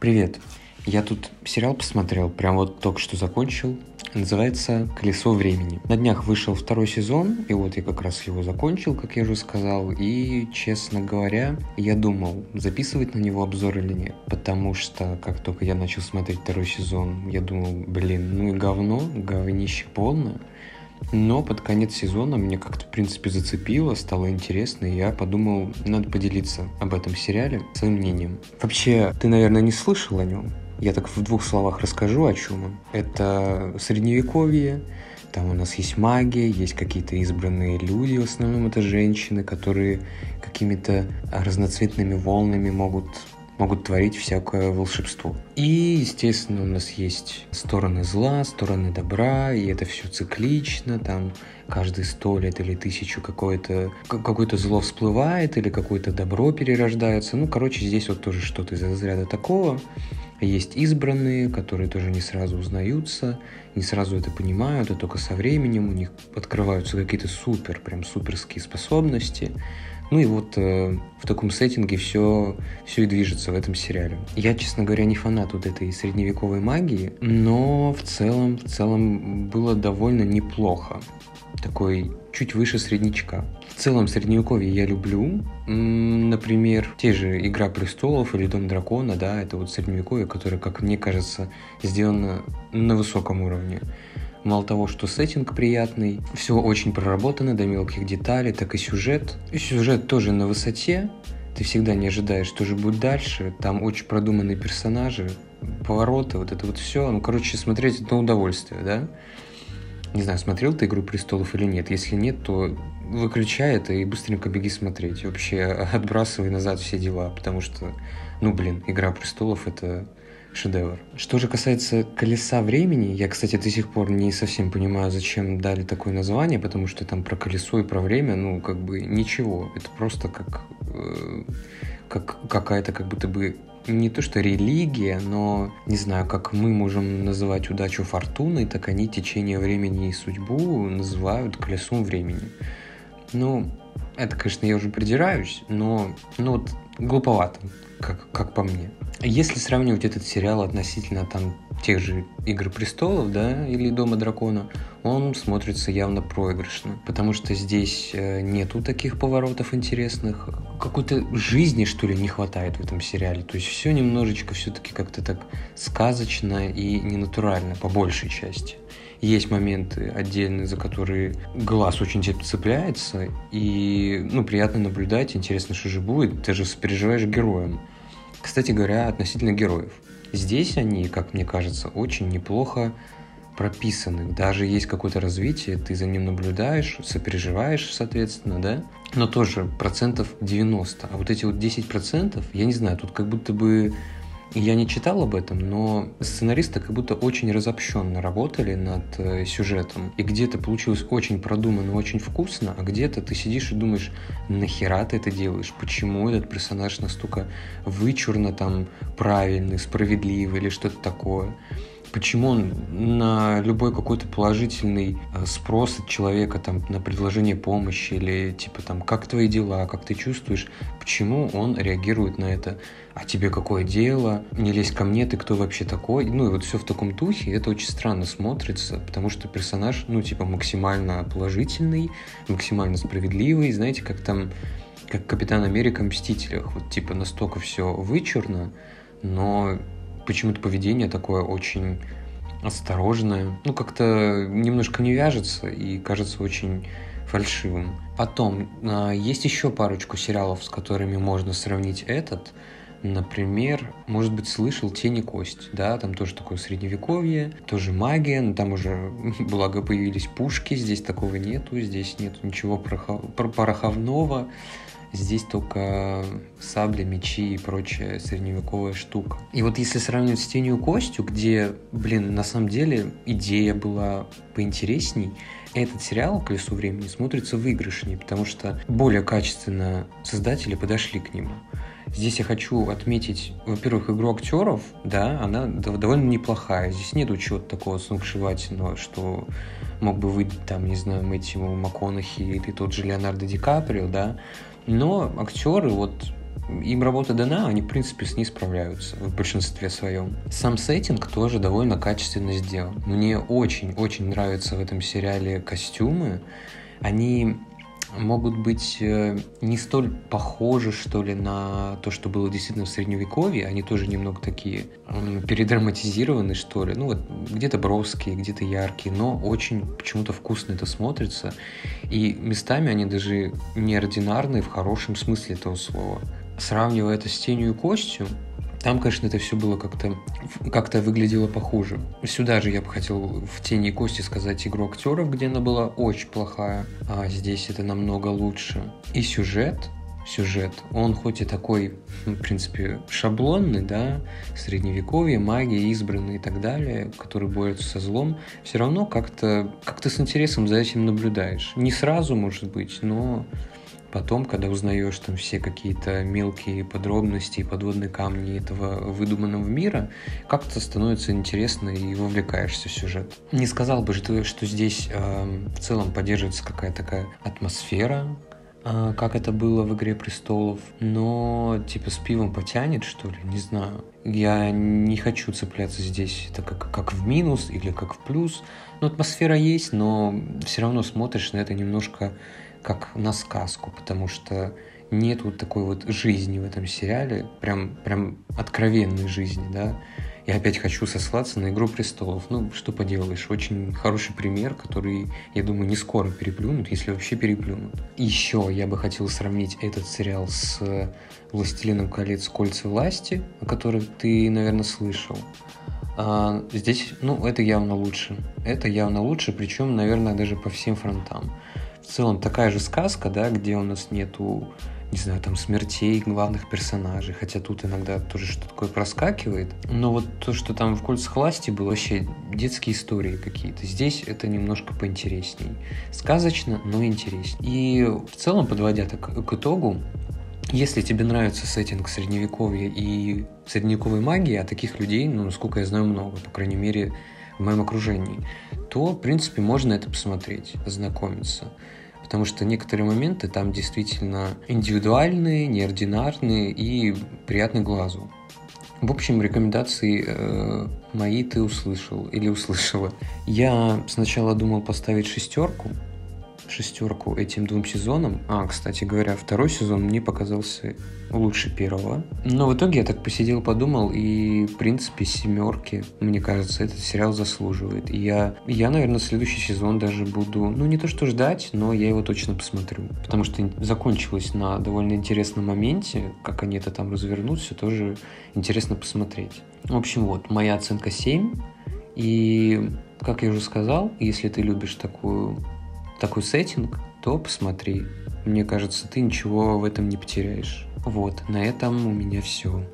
Привет. Я тут сериал посмотрел, прям вот только что закончил. Называется «Колесо времени». На днях вышел второй сезон, и вот я как раз его закончил, как я уже сказал. И, честно говоря, я думал, записывать на него обзор или нет. Потому что, как только я начал смотреть второй сезон, я думал, блин, ну и говно, говнище полное. Но под конец сезона мне как-то, в принципе, зацепило, стало интересно, и я подумал, надо поделиться об этом сериале своим мнением. Вообще, ты, наверное, не слышал о нем? Я так в двух словах расскажу, о чем он. Это средневековье, там у нас есть магия, есть какие-то избранные люди, в основном это женщины, которые какими-то разноцветными волнами могут могут творить всякое волшебство. И, естественно, у нас есть стороны зла, стороны добра, и это все циклично, там каждые сто лет или тысячу какое-то какое зло всплывает, или какое-то добро перерождается. Ну, короче, здесь вот тоже что-то из разряда такого. Есть избранные, которые тоже не сразу узнаются, не сразу это понимают, а только со временем у них открываются какие-то супер, прям суперские способности. Ну и вот э, в таком сеттинге все, все и движется в этом сериале. Я, честно говоря, не фанат вот этой средневековой магии, но в целом, в целом было довольно неплохо. Такой чуть выше среднячка. В целом средневековье я люблю. Например, те же «Игра престолов» или «Дом дракона», да, это вот средневековье, которое, как мне кажется, сделано на высоком уровне. Мало того, что сеттинг приятный, все очень проработано до мелких деталей, так и сюжет. И сюжет тоже на высоте, ты всегда не ожидаешь, что же будет дальше. Там очень продуманные персонажи, повороты, вот это вот все. Ну, короче, смотреть это на удовольствие, да? Не знаю, смотрел ты «Игру престолов» или нет. Если нет, то выключай это и быстренько беги смотреть. Вообще отбрасывай назад все дела, потому что, ну, блин, «Игра престолов» — это шедевр. Что же касается колеса времени, я, кстати, до сих пор не совсем понимаю, зачем дали такое название, потому что там про колесо и про время, ну, как бы ничего. Это просто как, э, как какая-то как будто бы не то что религия, но не знаю, как мы можем называть удачу фортуной, так они течение времени и судьбу называют колесом времени. Ну, это, конечно, я уже придираюсь, но ну, вот глуповато, как, как по мне. Если сравнивать этот сериал относительно там тех же «Игр престолов», да, или «Дома дракона», он смотрится явно проигрышно, потому что здесь э, нету таких поворотов интересных, какой-то жизни, что ли, не хватает в этом сериале, то есть все немножечко все-таки как-то так сказочно и ненатурально, по большей части. Есть моменты отдельные, за которые глаз очень цепляется, и, ну, приятно наблюдать, интересно, что же будет, ты же сопереживаешь героям. Кстати говоря, относительно героев. Здесь они, как мне кажется, очень неплохо прописаны. Даже есть какое-то развитие, ты за ним наблюдаешь, сопереживаешь, соответственно, да? Но тоже процентов 90. А вот эти вот 10 процентов, я не знаю, тут как будто бы я не читал об этом, но сценаристы как будто очень разобщенно работали над э, сюжетом. И где-то получилось очень продуманно, очень вкусно, а где-то ты сидишь и думаешь, нахера ты это делаешь? Почему этот персонаж настолько вычурно там правильный, справедливый или что-то такое? Почему на любой какой-то положительный э, спрос от человека там на предложение помощи или типа там как твои дела, как ты чувствуешь, почему он реагирует на это, а тебе какое дело, не лезь ко мне, ты кто вообще такой, ну и вот все в таком духе, это очень странно смотрится, потому что персонаж, ну типа максимально положительный, максимально справедливый, знаете, как там как Капитан Америка. В Мстителях, вот типа настолько все вычурно, но почему-то поведение такое очень осторожное. Ну, как-то немножко не вяжется и кажется очень фальшивым. Потом, а, есть еще парочку сериалов, с которыми можно сравнить этот. Например, может быть, слышал «Тень и кость», да, там тоже такое средневековье, тоже магия, но там уже, благо, появились пушки, здесь такого нету, здесь нету ничего пороховного, Здесь только сабли, мечи и прочая средневековая штука. И вот если сравнивать с «Тенью костью», где, блин, на самом деле идея была поинтересней, этот сериал «Колесо времени» смотрится выигрышнее, потому что более качественно создатели подошли к нему. Здесь я хочу отметить, во-первых, игру актеров, да, она довольно неплохая. Здесь нет чего-то такого сногсшибательного, что мог бы выйти, там, не знаю, Мэтью МакКонахи или тот же Леонардо Ди Каприо, да, но актеры, вот им работа дана, они, в принципе, с ней справляются в большинстве своем. Сам сеттинг тоже довольно качественно сделан. Мне очень-очень нравятся в этом сериале костюмы. Они могут быть э, не столь похожи, что ли, на то, что было действительно в Средневековье. Они тоже немного такие передраматизированы, что ли. Ну вот где-то броские, где-то яркие, но очень почему-то вкусно это смотрится. И местами они даже неординарные в хорошем смысле этого слова. Сравнивая это с тенью и костью, там, конечно, это все было как-то как выглядело похуже. Сюда же я бы хотел в «Тени кости» сказать игру актеров, где она была очень плохая, а здесь это намного лучше. И сюжет, сюжет, он хоть и такой, в принципе, шаблонный, да, средневековье, магия, избранные и так далее, которые борются со злом, все равно как-то как с интересом за этим наблюдаешь. Не сразу, может быть, но Потом, когда узнаешь там все какие-то мелкие подробности и подводные камни этого выдуманного мира, как-то становится интересно и вовлекаешься в сюжет. Не сказал бы, что, что здесь э, в целом поддерживается какая-то такая атмосфера, э, как это было в «Игре престолов», но типа с пивом потянет, что ли, не знаю. Я не хочу цепляться здесь, это как, как в минус или как в плюс. Но атмосфера есть, но все равно смотришь на это немножко как на сказку, потому что нет вот такой вот жизни в этом сериале, прям, прям откровенной жизни, да. Я опять хочу сослаться на «Игру престолов». Ну, что поделаешь, очень хороший пример, который, я думаю, не скоро переплюнут, если вообще переплюнут. Еще я бы хотел сравнить этот сериал с «Властелином колец. Кольца власти», о котором ты, наверное, слышал. А здесь, ну, это явно лучше. Это явно лучше, причем, наверное, даже по всем фронтам в целом такая же сказка, да, где у нас нету, не знаю, там смертей главных персонажей, хотя тут иногда тоже что-то такое проскакивает. Но вот то, что там в «Кольцах власти» было вообще детские истории какие-то. Здесь это немножко поинтересней. Сказочно, но интереснее. И в целом, подводя так к итогу, если тебе нравится сеттинг средневековья и средневековой магии, а таких людей, ну, насколько я знаю, много, по крайней мере, в моем окружении, то, в принципе, можно это посмотреть, ознакомиться потому что некоторые моменты там действительно индивидуальные, неординарные и приятны глазу. В общем, рекомендации э, мои ты услышал или услышала. Я сначала думал поставить шестерку, шестерку этим двум сезонам. А, кстати говоря, второй сезон мне показался лучше первого. Но в итоге я так посидел, подумал, и, в принципе, семерки, мне кажется, этот сериал заслуживает. И я, я, наверное, следующий сезон даже буду, ну, не то что ждать, но я его точно посмотрю. Потому что закончилось на довольно интересном моменте, как они это там развернут, все тоже интересно посмотреть. В общем, вот, моя оценка 7. И, как я уже сказал, если ты любишь такую такой сеттинг, то посмотри. Мне кажется, ты ничего в этом не потеряешь. Вот, на этом у меня все.